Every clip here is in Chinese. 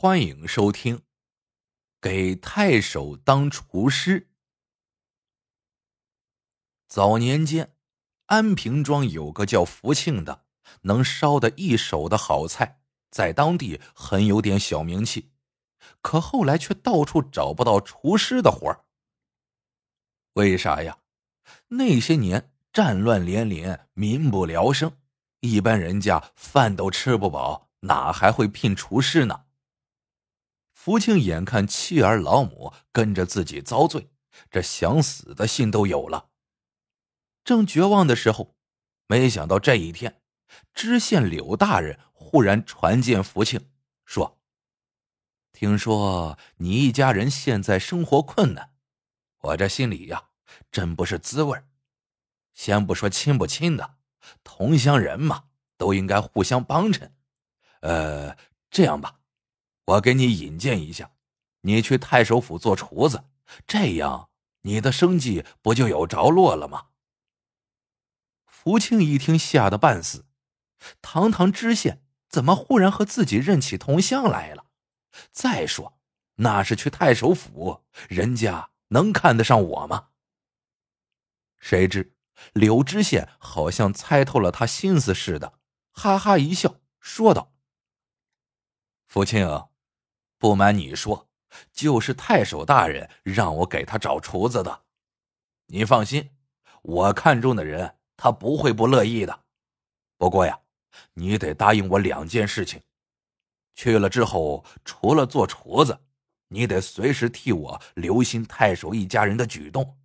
欢迎收听《给太守当厨师》。早年间，安平庄有个叫福庆的，能烧的一手的好菜，在当地很有点小名气。可后来却到处找不到厨师的活儿。为啥呀？那些年战乱连连，民不聊生，一般人家饭都吃不饱，哪还会聘厨师呢？福庆眼看妻儿老母跟着自己遭罪，这想死的心都有了。正绝望的时候，没想到这一天，知县柳大人忽然传见福庆，说：“听说你一家人现在生活困难，我这心里呀，真不是滋味先不说亲不亲的，同乡人嘛，都应该互相帮衬。呃，这样吧。”我给你引荐一下，你去太守府做厨子，这样你的生计不就有着落了吗？福庆一听，吓得半死。堂堂知县怎么忽然和自己认起同乡来了？再说，那是去太守府，人家能看得上我吗？谁知柳知县好像猜透了他心思似的，哈哈一笑，说道：“福庆。”不瞒你说，就是太守大人让我给他找厨子的。你放心，我看中的人，他不会不乐意的。不过呀，你得答应我两件事情。去了之后，除了做厨子，你得随时替我留心太守一家人的举动，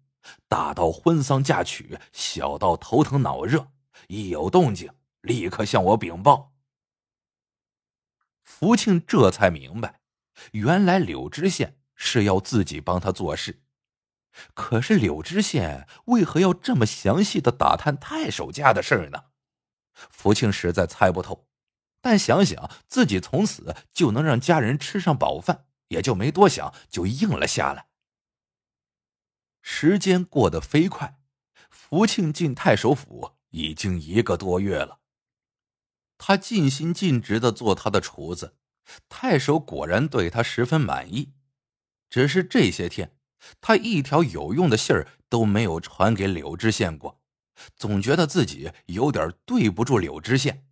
大到婚丧嫁娶，小到头疼脑热，一有动静立刻向我禀报。福庆这才明白。原来柳知县是要自己帮他做事，可是柳知县为何要这么详细的打探太守家的事儿呢？福庆实在猜不透，但想想自己从此就能让家人吃上饱饭，也就没多想，就应了下来。时间过得飞快，福庆进太守府已经一个多月了，他尽心尽职的做他的厨子。太守果然对他十分满意，只是这些天他一条有用的信儿都没有传给柳知县过，总觉得自己有点对不住柳知县。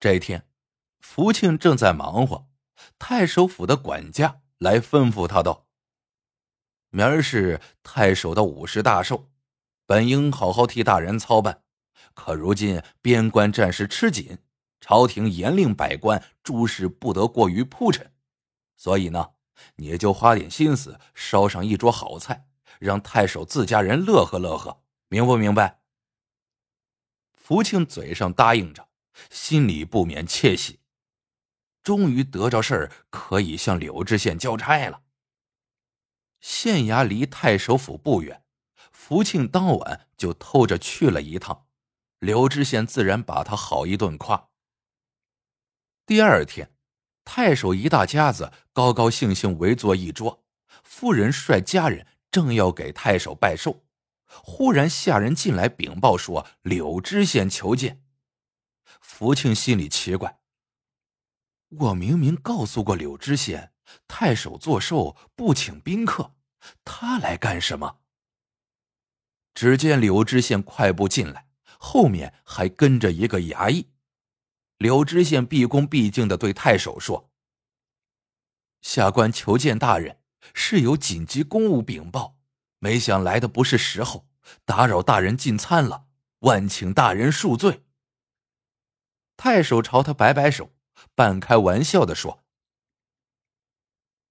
这一天，福庆正在忙活，太守府的管家来吩咐他道：“明儿是太守的五十大寿，本应好好替大人操办，可如今边关战事吃紧。”朝廷严令百官诸事不得过于铺陈，所以呢，你就花点心思烧上一桌好菜，让太守自家人乐呵乐呵，明不明白？福庆嘴上答应着，心里不免窃喜，终于得着事儿可以向柳知县交差了。县衙离太守府不远，福庆当晚就偷着去了一趟，柳知县自然把他好一顿夸。第二天，太守一大家子高高兴兴围坐一桌，夫人率家人正要给太守拜寿，忽然下人进来禀报说柳知县求见。福庆心里奇怪，我明明告诉过柳知县，太守做寿不请宾客，他来干什么？只见柳知县快步进来，后面还跟着一个衙役。刘知县毕恭毕敬的对太守说：“下官求见大人，是有紧急公务禀报，没想来的不是时候，打扰大人进餐了，万请大人恕罪。”太守朝他摆摆手，半开玩笑的说：“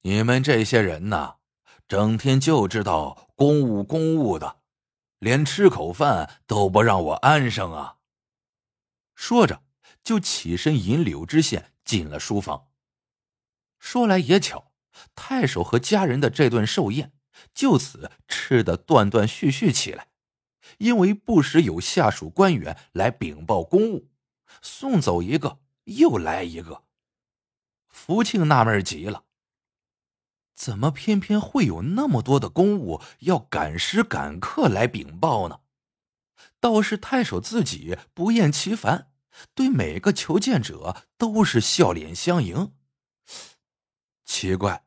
你们这些人呐，整天就知道公务公务的，连吃口饭都不让我安生啊！”说着。就起身引柳知县进了书房。说来也巧，太守和家人的这顿寿宴就此吃得断断续续起来，因为不时有下属官员来禀报公务，送走一个又来一个。福庆纳闷极了，怎么偏偏会有那么多的公务要赶时赶刻来禀报呢？倒是太守自己不厌其烦。对每个求见者都是笑脸相迎，奇怪。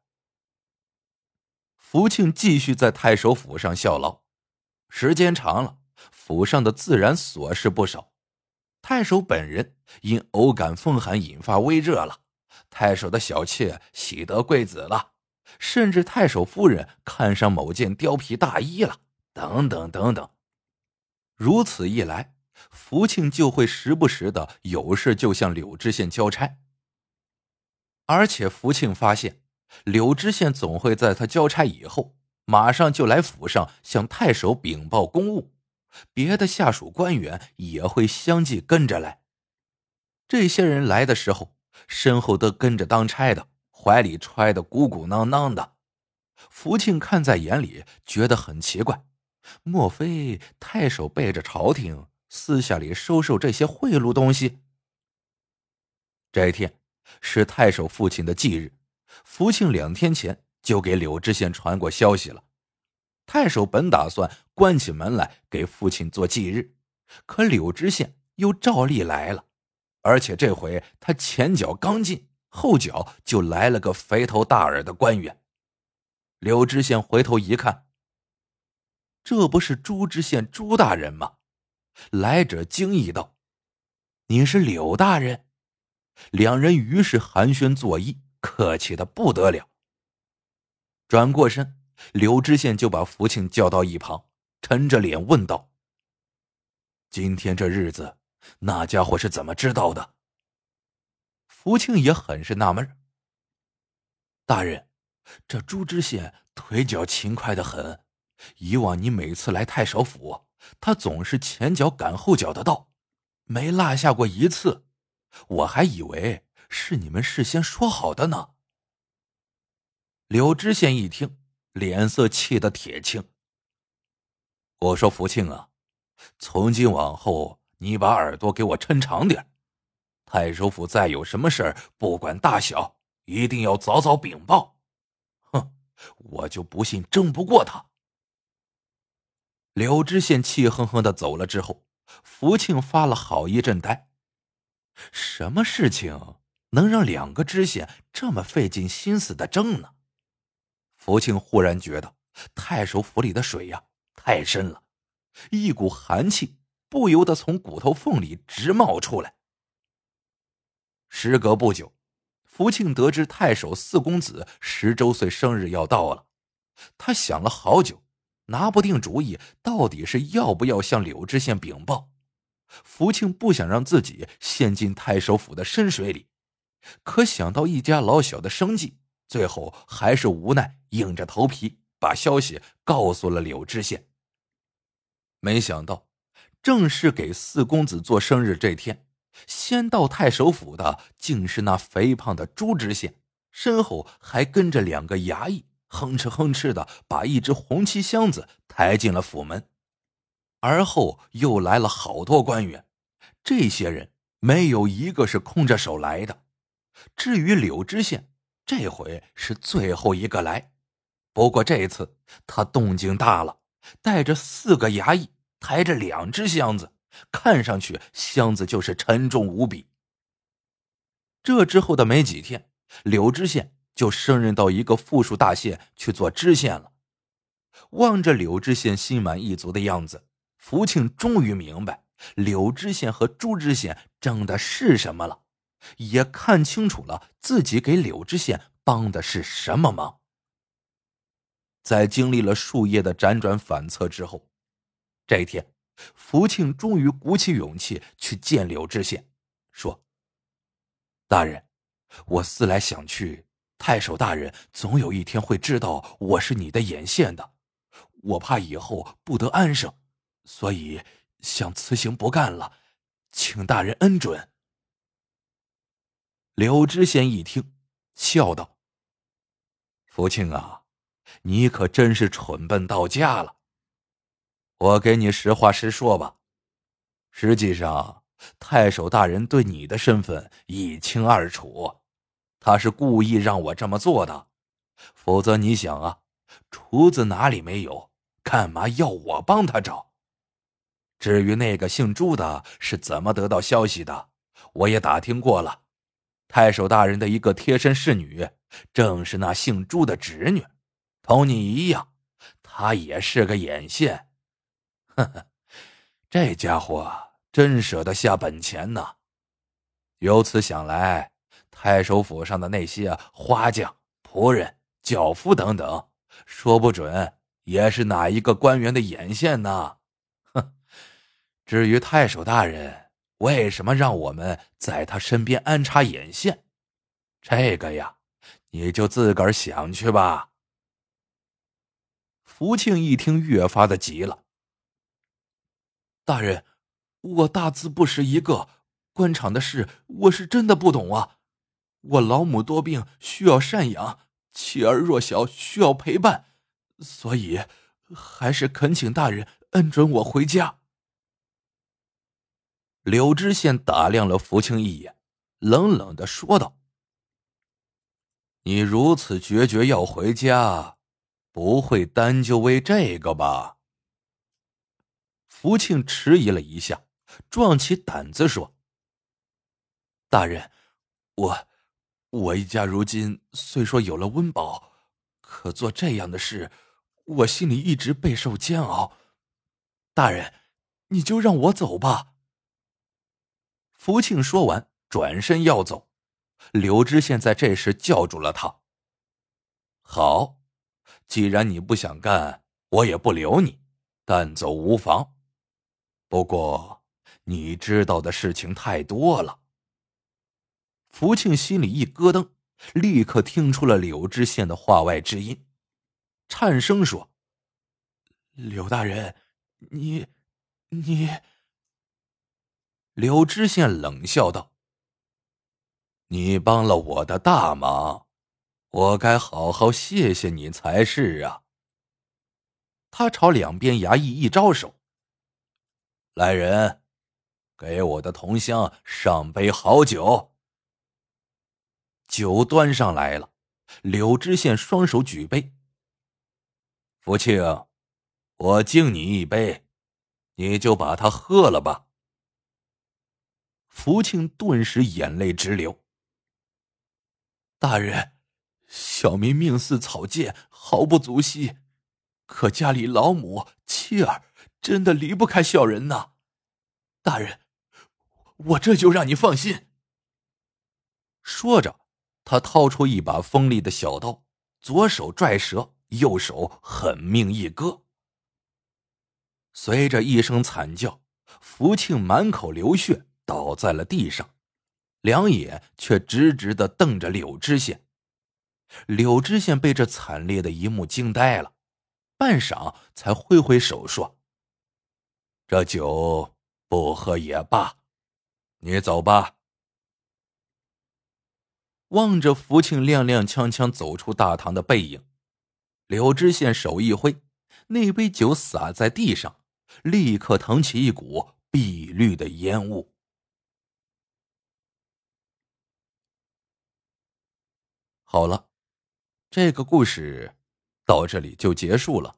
福庆继续在太守府上效劳，时间长了，府上的自然琐事不少。太守本人因偶感风寒，引发微热了；太守的小妾喜得贵子了；甚至太守夫人看上某件貂皮大衣了，等等等等。如此一来，福庆就会时不时的有事就向柳知县交差，而且福庆发现。柳知县总会在他交差以后，马上就来府上向太守禀报公务，别的下属官员也会相继跟着来。这些人来的时候，身后都跟着当差的，怀里揣的鼓鼓囊囊的。福庆看在眼里，觉得很奇怪，莫非太守背着朝廷，私下里收受这些贿赂东西？这一天是太守父亲的忌日。福庆两天前就给柳知县传过消息了。太守本打算关起门来给父亲做忌日，可柳知县又照例来了，而且这回他前脚刚进，后脚就来了个肥头大耳的官员。柳知县回头一看，这不是朱知县朱大人吗？来者惊异道：“你是柳大人？”两人于是寒暄作揖。客气的不得了。转过身，柳知县就把福庆叫到一旁，沉着脸问道：“今天这日子，那家伙是怎么知道的？”福庆也很是纳闷。大人，这朱知县腿脚勤快的很，以往你每次来太守府，他总是前脚赶后脚的到，没落下过一次。我还以为。是你们事先说好的呢。柳知县一听，脸色气得铁青。我说：“福庆啊，从今往后，你把耳朵给我抻长点。太守府再有什么事儿，不管大小，一定要早早禀报。哼，我就不信争不过他。”柳知县气哼哼的走了之后，福庆发了好一阵呆。什么事情？能让两个知县这么费尽心思的争呢？福庆忽然觉得太守府里的水呀太深了，一股寒气不由得从骨头缝里直冒出来。时隔不久，福庆得知太守四公子十周岁生日要到了，他想了好久，拿不定主意，到底是要不要向柳知县禀报。福庆不想让自己陷进太守府的深水里。可想到一家老小的生计，最后还是无奈硬着头皮把消息告诉了柳知县。没想到，正是给四公子做生日这天，先到太守府的竟是那肥胖的朱知县，身后还跟着两个衙役，哼哧哼哧的把一只红漆箱子抬进了府门。而后又来了好多官员，这些人没有一个是空着手来的。至于柳知县，这回是最后一个来。不过这次他动静大了，带着四个衙役，抬着两只箱子，看上去箱子就是沉重无比。这之后的没几天，柳知县就升任到一个富庶大县去做知县了。望着柳知县心满意足的样子，福庆终于明白柳知县和朱知县争的是什么了。也看清楚了自己给柳知县帮的是什么忙。在经历了数夜的辗转反侧之后，这一天，福庆终于鼓起勇气去见柳知县，说：“大人，我思来想去，太守大人总有一天会知道我是你的眼线的，我怕以后不得安生，所以想辞行不干了，请大人恩准。”柳知县一听，笑道：“福庆啊，你可真是蠢笨到家了。我给你实话实说吧，实际上太守大人对你的身份一清二楚，他是故意让我这么做的。否则你想啊，厨子哪里没有，干嘛要我帮他找？至于那个姓朱的是怎么得到消息的，我也打听过了。”太守大人的一个贴身侍女，正是那姓朱的侄女，同你一样，她也是个眼线。呵呵，这家伙真舍得下本钱呐！由此想来，太守府上的那些花匠、仆人、轿夫等等，说不准也是哪一个官员的眼线呢？哼！至于太守大人为什么让我们在他身边安插眼线，这个呀，你就自个儿想去吧。福庆一听，越发的急了。大人，我大字不识一个，官场的事我是真的不懂啊。我老母多病，需要赡养；妻儿弱小，需要陪伴，所以还是恳请大人恩准我回家。柳知县打量了福清一眼，冷冷的说道：“你如此决绝要回家，不会单就为这个吧？”福庆迟疑了一下，壮起胆子说：“大人，我我一家如今虽说有了温饱，可做这样的事，我心里一直备受煎熬。大人，你就让我走吧。”福庆说完，转身要走。柳知县在这时叫住了他：“好，既然你不想干，我也不留你，但走无妨。不过，你知道的事情太多了。”福庆心里一咯噔，立刻听出了柳知县的话外之音，颤声说：“柳大人，你，你。”柳知县冷笑道：“你帮了我的大忙，我该好好谢谢你才是啊。”他朝两边衙役一招手：“来人，给我的同乡上杯好酒。”酒端上来了，柳知县双手举杯：“福庆，我敬你一杯，你就把它喝了吧。”福庆顿时眼泪直流。大人，小民命似草芥，毫不足惜，可家里老母妻儿真的离不开小人呐。大人，我这就让你放心。说着，他掏出一把锋利的小刀，左手拽蛇，右手狠命一割。随着一声惨叫，福庆满口流血。倒在了地上，两眼却直直的瞪着柳知县。柳知县被这惨烈的一幕惊呆了，半晌才挥挥手说：“这酒不喝也罢，你走吧。”望着福庆踉踉跄跄走出大堂的背影，柳知县手一挥，那杯酒洒在地上，立刻腾起一股碧绿的烟雾。好了，这个故事到这里就结束了。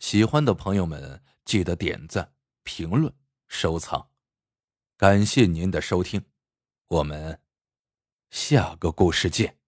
喜欢的朋友们记得点赞、评论、收藏，感谢您的收听，我们下个故事见。